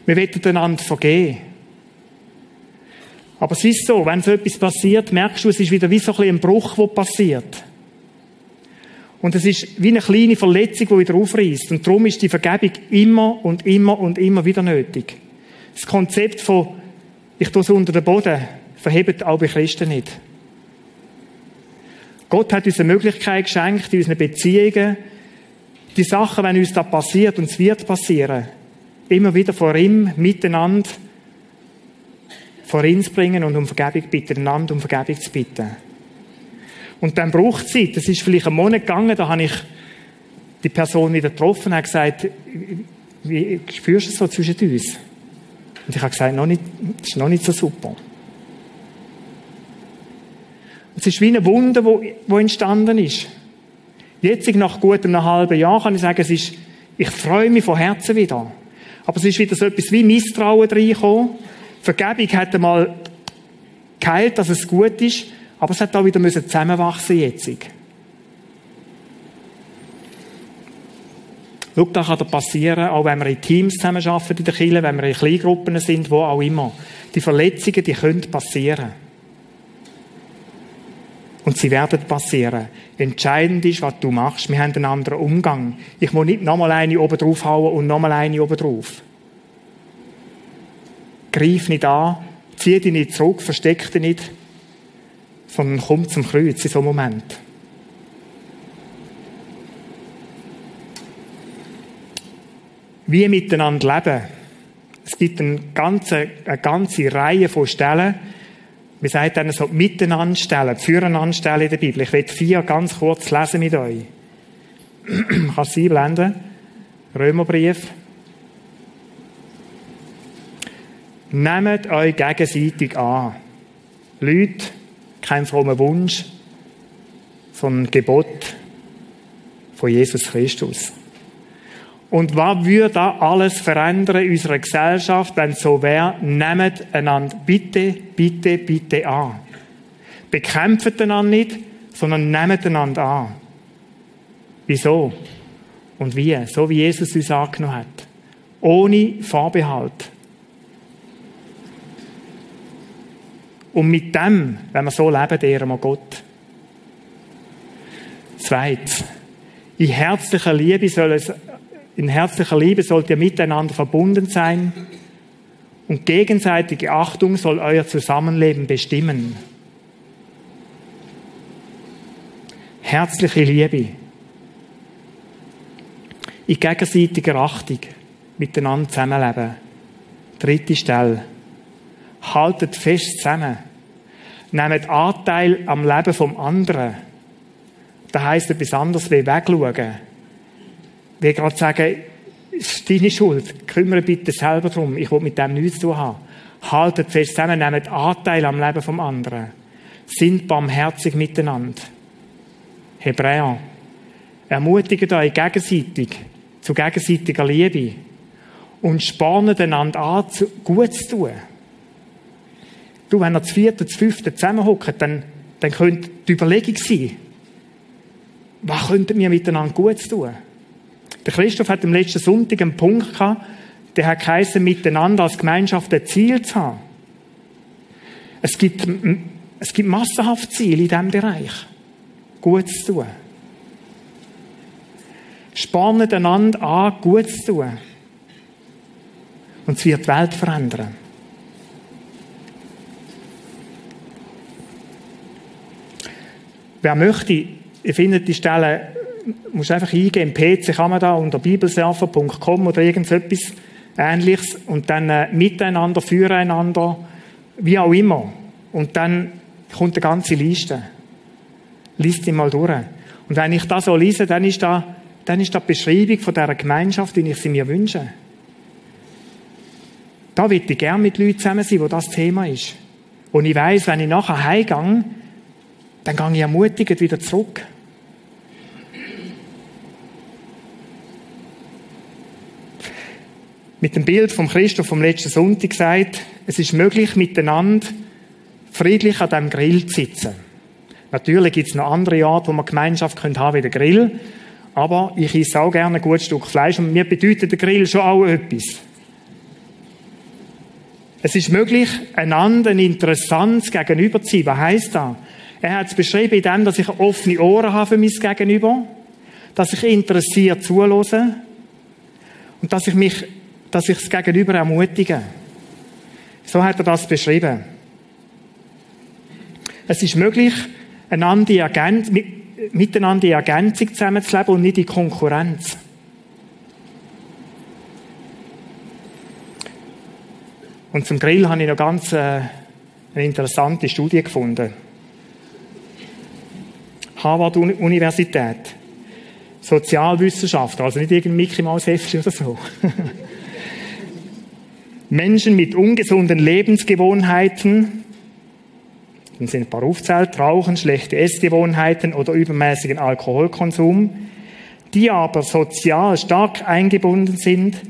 Speaker 1: Wir wollen einander vergeben. Aber es ist so, wenn so etwas passiert, merkst du, es ist wieder wie so ein, ein Bruch, der passiert. Und es ist wie eine kleine Verletzung, die wieder aufreißt. Und darum ist die Vergebung immer und immer und immer wieder nötig. Das Konzept von, ich tue es unter den Boden, verhebt auch bei Christen nicht. Gott hat uns eine Möglichkeit geschenkt, in unseren Beziehungen, die Sachen, wenn uns da passiert, und es wird passieren, immer wieder vor ihm miteinander vor ihn zu bringen und um Vergebung bitten, einander um Vergebung zu bitten. Und dann braucht es Zeit. Das ist vielleicht ein Monat gegangen, da habe ich die Person wieder getroffen und gesagt, wie spürst du es so zwischen uns? Und ich habe gesagt, noch nicht, das ist noch nicht so super. Es ist wie eine Wunde, wo, wo entstanden ist. Jetzt, nach gut einem halben Jahr, kann ich sagen, es ist, ich freue mich von Herzen wieder. Aber es ist wieder so etwas wie Misstrauen reingekommen. Vergebung hat einmal geheilt, dass es gut ist, aber es hat auch wieder müssen zusammenwachsen jetzt. Schau, das kann passieren, auch wenn wir in Teams zusammenarbeiten in der Kirche, wenn wir in Kleingruppen sind, wo auch immer. Die Verletzungen, die können passieren. Und sie werden passieren. Entscheidend ist, was du machst. Wir haben einen anderen Umgang. Ich muss nicht nochmal eine oben drauf hauen und nochmal eine oben drauf. Greif nicht an, zieh dich nicht zurück, versteck dich nicht, sondern komm zum Kreuz in so einem Moment. Wie miteinander leben. Es gibt eine ganze, eine ganze Reihe von Stellen, wir sagen dann so miteinander stellen, füreinander stellen in der Bibel. Ich werde vier ganz kurz lesen mit euch. Kann sie blenden. Römerbrief, Nehmt euch gegenseitig an. Leute, kein frommer Wunsch, sondern Gebot von Jesus Christus. Und was würde da alles verändern in unserer Gesellschaft, wenn es so wäre? Nehmt einander bitte, bitte, bitte an. Bekämpft einander nicht, sondern nehmt einander an. Wieso? Und wie? So wie Jesus uns angenommen hat. Ohne Vorbehalt. Und mit dem, wenn wir so leben, ehren wir Gott. Zweitens. In herzlicher Liebe soll es, in herzlicher Liebe sollt ihr miteinander verbunden sein und gegenseitige Achtung soll euer Zusammenleben bestimmen. Herzliche Liebe. In gegenseitiger Achtung miteinander zusammenleben. Dritte Stelle. Haltet fest zusammen. nehmt Anteil am Leben vom anderen. Das heisst etwas anderes wie wegschauen. Wie gerade sagen, es ist deine Schuld. Kümmere bitte selber darum. Ich will mit dem nichts zu tun haben. Haltet fest zusammen, nehmt Anteil am Leben vom anderen. Sind barmherzig miteinander. Hebräer. Ermutigt euch gegenseitig zu gegenseitiger Liebe und spornen einander an, gut zu tun. Du, wenn ihr das vierte, das fünfte zusammenhockt, dann, dann könnte die Überlegung sein, was könnten wir miteinander gut tun? Der Christoph hat am letzten Sonntag einen Punkt gehabt, der hat geheißen, miteinander als Gemeinschaft ein Ziel zu haben. Es gibt, es gibt massenhaft Ziele in diesem Bereich. Gut zu tun. Spannen einander an, gut zu tun. Und es wird die Welt verändern. Wer möchte, ihr findet die Stelle, muss einfach eingeben, PC kann man da unter bibelsurfer.com oder irgendetwas ähnliches und dann äh, miteinander, füreinander, wie auch immer. Und dann kommt eine ganze Liste. Lies die mal durch. Und wenn ich das so lese, dann ist da, dann ist da die Beschreibung von dieser Gemeinschaft, wie ich sie mir wünsche. Da würde ich gerne mit Leuten zusammen sein, wo das Thema ist. Und ich weiss, wenn ich nachher heimgehe, dann gehe ich ermutigend wieder zurück. Mit dem Bild vom Christoph vom letzten Sonntag gesagt, es ist möglich, miteinander friedlich an diesem Grill zu sitzen. Natürlich gibt es noch andere Orte, wo man Gemeinschaft haben können wie der Grill. Aber ich esse auch gerne ein gutes Stück Fleisch und mir bedeutet der Grill schon auch etwas. Es ist möglich, einander ein interessantes Gegenüber zu sein. Was heisst das? Er hat es beschrieben in dem, dass ich offene Ohren habe für mein Gegenüber, dass ich interessiert zuhöre und dass ich mich, dass ich das Gegenüber ermutige. So hat er das beschrieben. Es ist möglich, miteinander in Ergänzung zusammenzuleben und nicht in Konkurrenz. Und zum Grill habe ich noch ganz äh, eine interessante Studie gefunden. Harvard-Universität. Sozialwissenschaftler, also nicht irgendein Mickey Maus Heftchen oder so. Menschen mit ungesunden Lebensgewohnheiten, ein paar aufzählt, Rauchen, schlechte Essgewohnheiten oder übermäßigen Alkoholkonsum, die aber sozial stark eingebunden sind,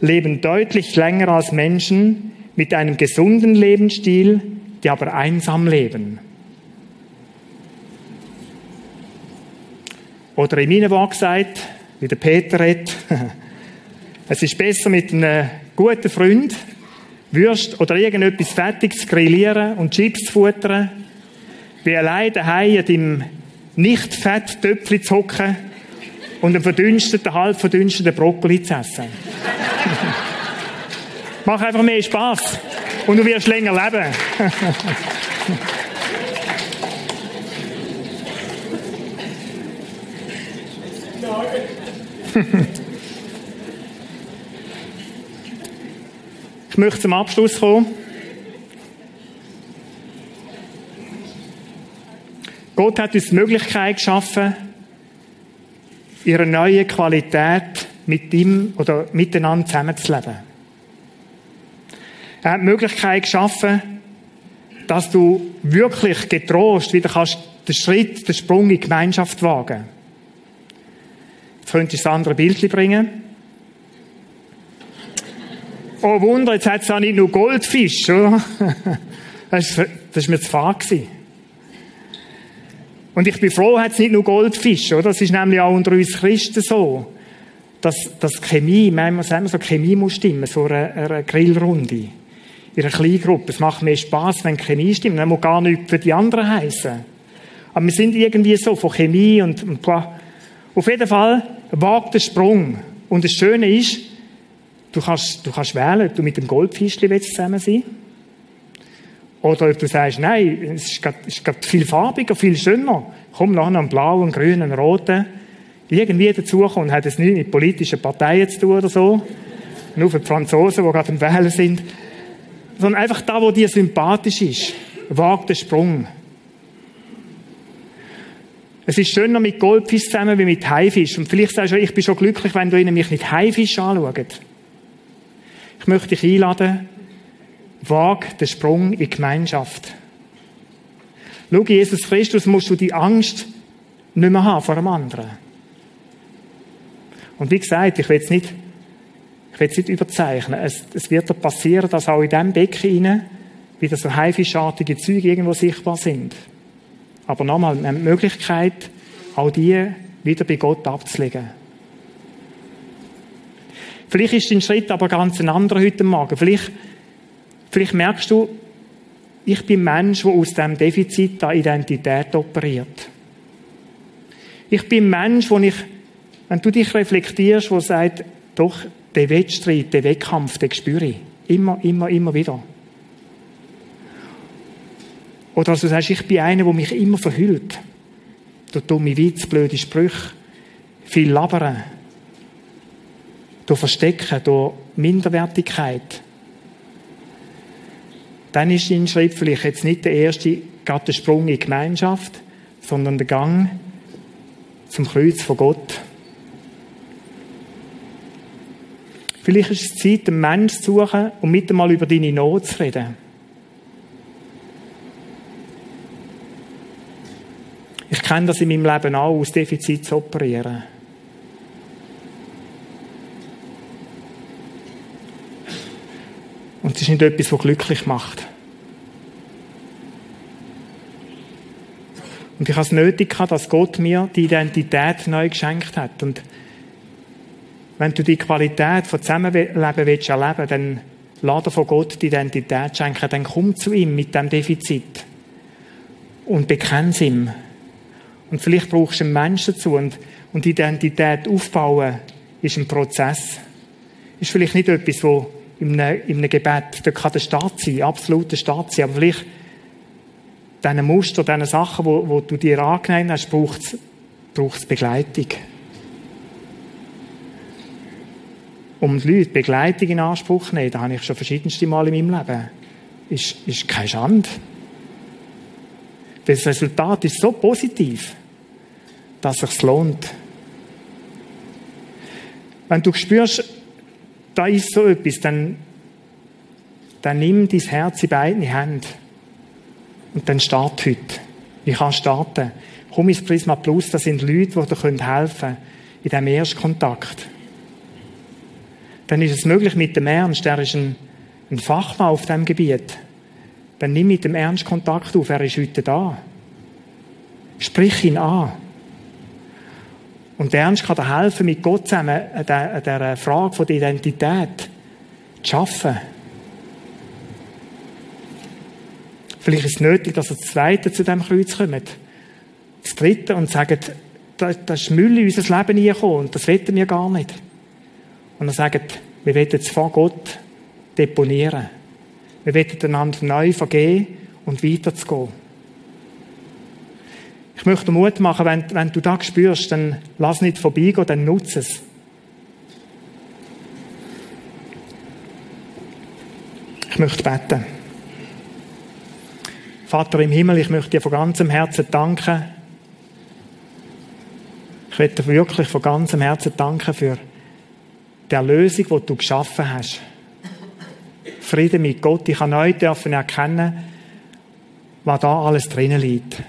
Speaker 1: leben deutlich länger als Menschen mit einem gesunden Lebensstil, die aber einsam leben. Oder in meinem Wort gesagt, wie der Peter redet, es ist besser mit einem guten Freund Würst oder irgendetwas Fettiges zu grillieren und Chips zu futtern, wie allein daheim in deinem nicht fett Töpfchen zu hocken und einen verdünsteten, halb verdünsteten Brokkoli zu essen. Mach einfach mehr Spaß und du wirst länger leben. ich möchte zum Abschluss kommen. Gott hat uns die Möglichkeit geschaffen, ihre neue Qualität mit ihm oder miteinander zusammenzuleben. Er hat die Möglichkeit geschaffen, dass du wirklich getrost wieder kannst den Schritt, den Sprung in die Gemeinschaft wagen. Jetzt könnte ich das andere Bild bringen. Oh Wunder, jetzt hat es auch nicht nur Goldfisch, oder? Das war mir zu fahr Und ich bin froh, hat es nicht nur Goldfisch, oder? Das ist nämlich auch unter uns Christen so, dass, dass Chemie, manchmal sagen wir so, Chemie muss stimmen, so eine, eine Grillrunde. In einer Kleingruppe. Es macht mehr Spass, wenn Chemie stimmt. Dann muss gar nichts für die anderen heißen. Aber wir sind irgendwie so von Chemie und, und. Auf jeden Fall wagt der Sprung. Und das Schöne ist, du kannst, du kannst wählen, ob du mit dem Goldfischli zusammen sein Oder ob du sagst, nein, es ist gerade, ist viel farbiger, viel schöner. Komm nachher einen blauen, grünen, roten. Irgendwie dazukommen, hat es nichts mit politischen Parteien zu tun oder so. Nur für die Franzosen, die gerade im Wählen sind. Sondern einfach da, wo dir sympathisch ist. Wag den Sprung. Es ist schöner mit Goldfisch zusammen wie mit Haifisch. Und vielleicht sagst du, ich bin schon glücklich, wenn du ihnen mich mit Haifisch anschaust. Ich möchte dich einladen, wag den Sprung in die Gemeinschaft. Schau, Jesus Christus musst du die Angst nicht mehr haben vor einem anderen. Und wie gesagt, ich will es nicht, ich will nicht überzeichnen. Es, es wird dir passieren, dass auch in diesem Becken rein wieder so haifischartige Züge irgendwo sichtbar sind. Aber nochmal, wir haben die Möglichkeit, auch die wieder bei Gott abzulegen. Vielleicht ist dein Schritt aber ganz ein anderer heute Morgen. Vielleicht, vielleicht merkst du, ich bin Mensch, der aus dem Defizit der Identität operiert. Ich bin Mensch, wo ich, wenn du dich reflektierst, wo sagt, doch, den Wettstreit, den Wettkampf, den spüre ich. Immer, immer, immer wieder. Oder dass du sagst, ich bin einer, der mich immer verhüllt. Durch dumme Witz, blöde Sprüche, viel Labern, durch Verstecken, durch Minderwertigkeit. Dann ist dein Schritt vielleicht jetzt nicht der erste, gerade der Sprung in die Gemeinschaft, sondern der Gang zum Kreuz von Gott. Vielleicht ist es Zeit, einen Menschen zu suchen und mit einmal über deine Not zu reden. Ich kenne das in meinem Leben auch, aus Defizit zu operieren. Und es ist nicht etwas, was glücklich macht. Und ich habe es nötig gehabt, dass Gott mir die Identität neu geschenkt hat. Und wenn du die Qualität von Zusammenleben willst erleben, dann lade von Gott die Identität schenken. Dann komm zu ihm mit dem Defizit und bekenn es ihm. Und vielleicht brauchst du einen Menschen dazu. Und, und Identität aufbauen ist ein Prozess. Ist vielleicht nicht etwas, wo in einem, in einem Gebet, da kann der Staat sein, absolut der Staat sein, aber vielleicht diese Muster, diese Sachen, wo du dir angenehm hast, braucht es Begleitung. Um die Leute Begleitung in Anspruch zu nehmen, das habe ich schon verschiedenste Mal in meinem Leben, ist, ist keine Schande. Das Resultat ist so positiv dass es sich lohnt. Wenn du spürst, da ist so etwas, dann, dann nimm dein Herz in beiden Hände und dann start heute. Ich kann starten. Komm ins Prisma Plus, das sind Leute, die dir helfen können in diesem Erstkontakt. Dann ist es möglich mit dem Ernst, er ist ein, ein Fachmann auf diesem Gebiet. Dann nimm mit dem Ernst Kontakt auf, er ist heute da. Sprich ihn an. Und der Ernst kann dir helfen, mit Gott zusammen an der Frage der Identität zu arbeiten. Vielleicht ist es nötig, dass er das Zweite zu dem Kreuz kommt. Das Dritte und sagt, da, ist Müll in unser Leben reingekommen und das wollen wir gar nicht. Und er sagt, wir wollen es vor Gott deponieren. Wir wollen einander neu vergeben und weiterzugehen. Ich möchte Mut machen, wenn, wenn du das spürst, dann lass nicht vorbeigehen, dann nutze es. Ich möchte beten. Vater im Himmel, ich möchte dir von ganzem Herzen danken. Ich möchte dir wirklich von ganzem Herzen danken für die Erlösung, die du geschaffen hast. Frieden mit Gott. Ich kann neu dürfen erkennen, was da alles drinnen liegt.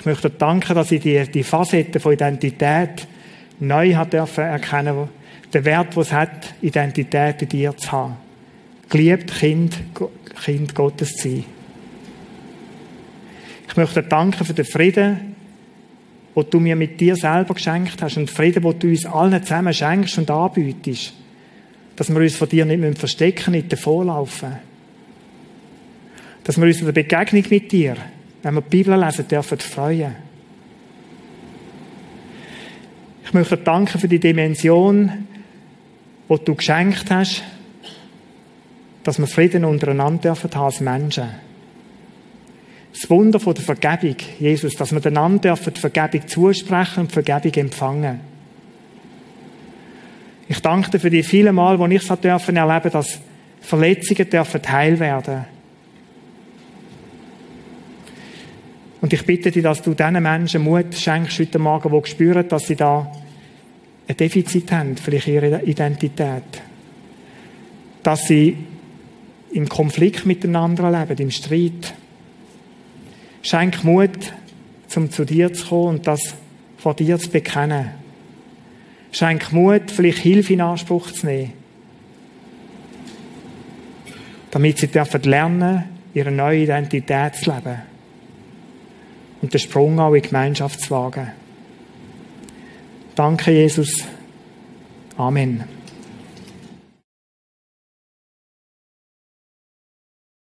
Speaker 1: Ich möchte danken, dass ich die, die Facetten von Identität neu hat dürfen erkennen, den Wert, was es hat, Identität in dir zu haben. Geliebt Kind, Kind Gottes zu sein. Ich möchte danken für den Frieden, den du mir mit dir selber geschenkt hast und Frieden, den du uns allen zusammen schenkst und anbietest. Dass wir uns von dir nicht verstecken, nicht davonlaufen. Dass wir uns in der Begegnung mit dir wenn wir die Bibel lesen dürfen, freuen. Ich möchte danken für die Dimension, die du geschenkt hast, dass wir Frieden untereinander dürfen haben als Menschen. Das Wunder der Vergebung, Jesus, dass wir einander dürfen die Vergebung zusprechen und die Vergebung empfangen. Ich danke dir für die vielen Mal, wo ich es erleben durfte, dass Verletzungen dürfen heil werden dürfen Und ich bitte dich, dass du diesen Menschen Mut schenkst heute Morgen, die spüren, dass sie da ein Defizit haben, vielleicht ihre Identität. Dass sie im Konflikt miteinander leben, im Streit. Schenk Mut, um zu dir zu kommen und das vor dir zu bekennen. Schenk Mut, vielleicht Hilfe in Anspruch zu nehmen. Damit sie dürfen lernen, ihre neue Identität zu leben. Und den Sprung auch in die Gemeinschaft zu wagen. Danke, Jesus. Amen.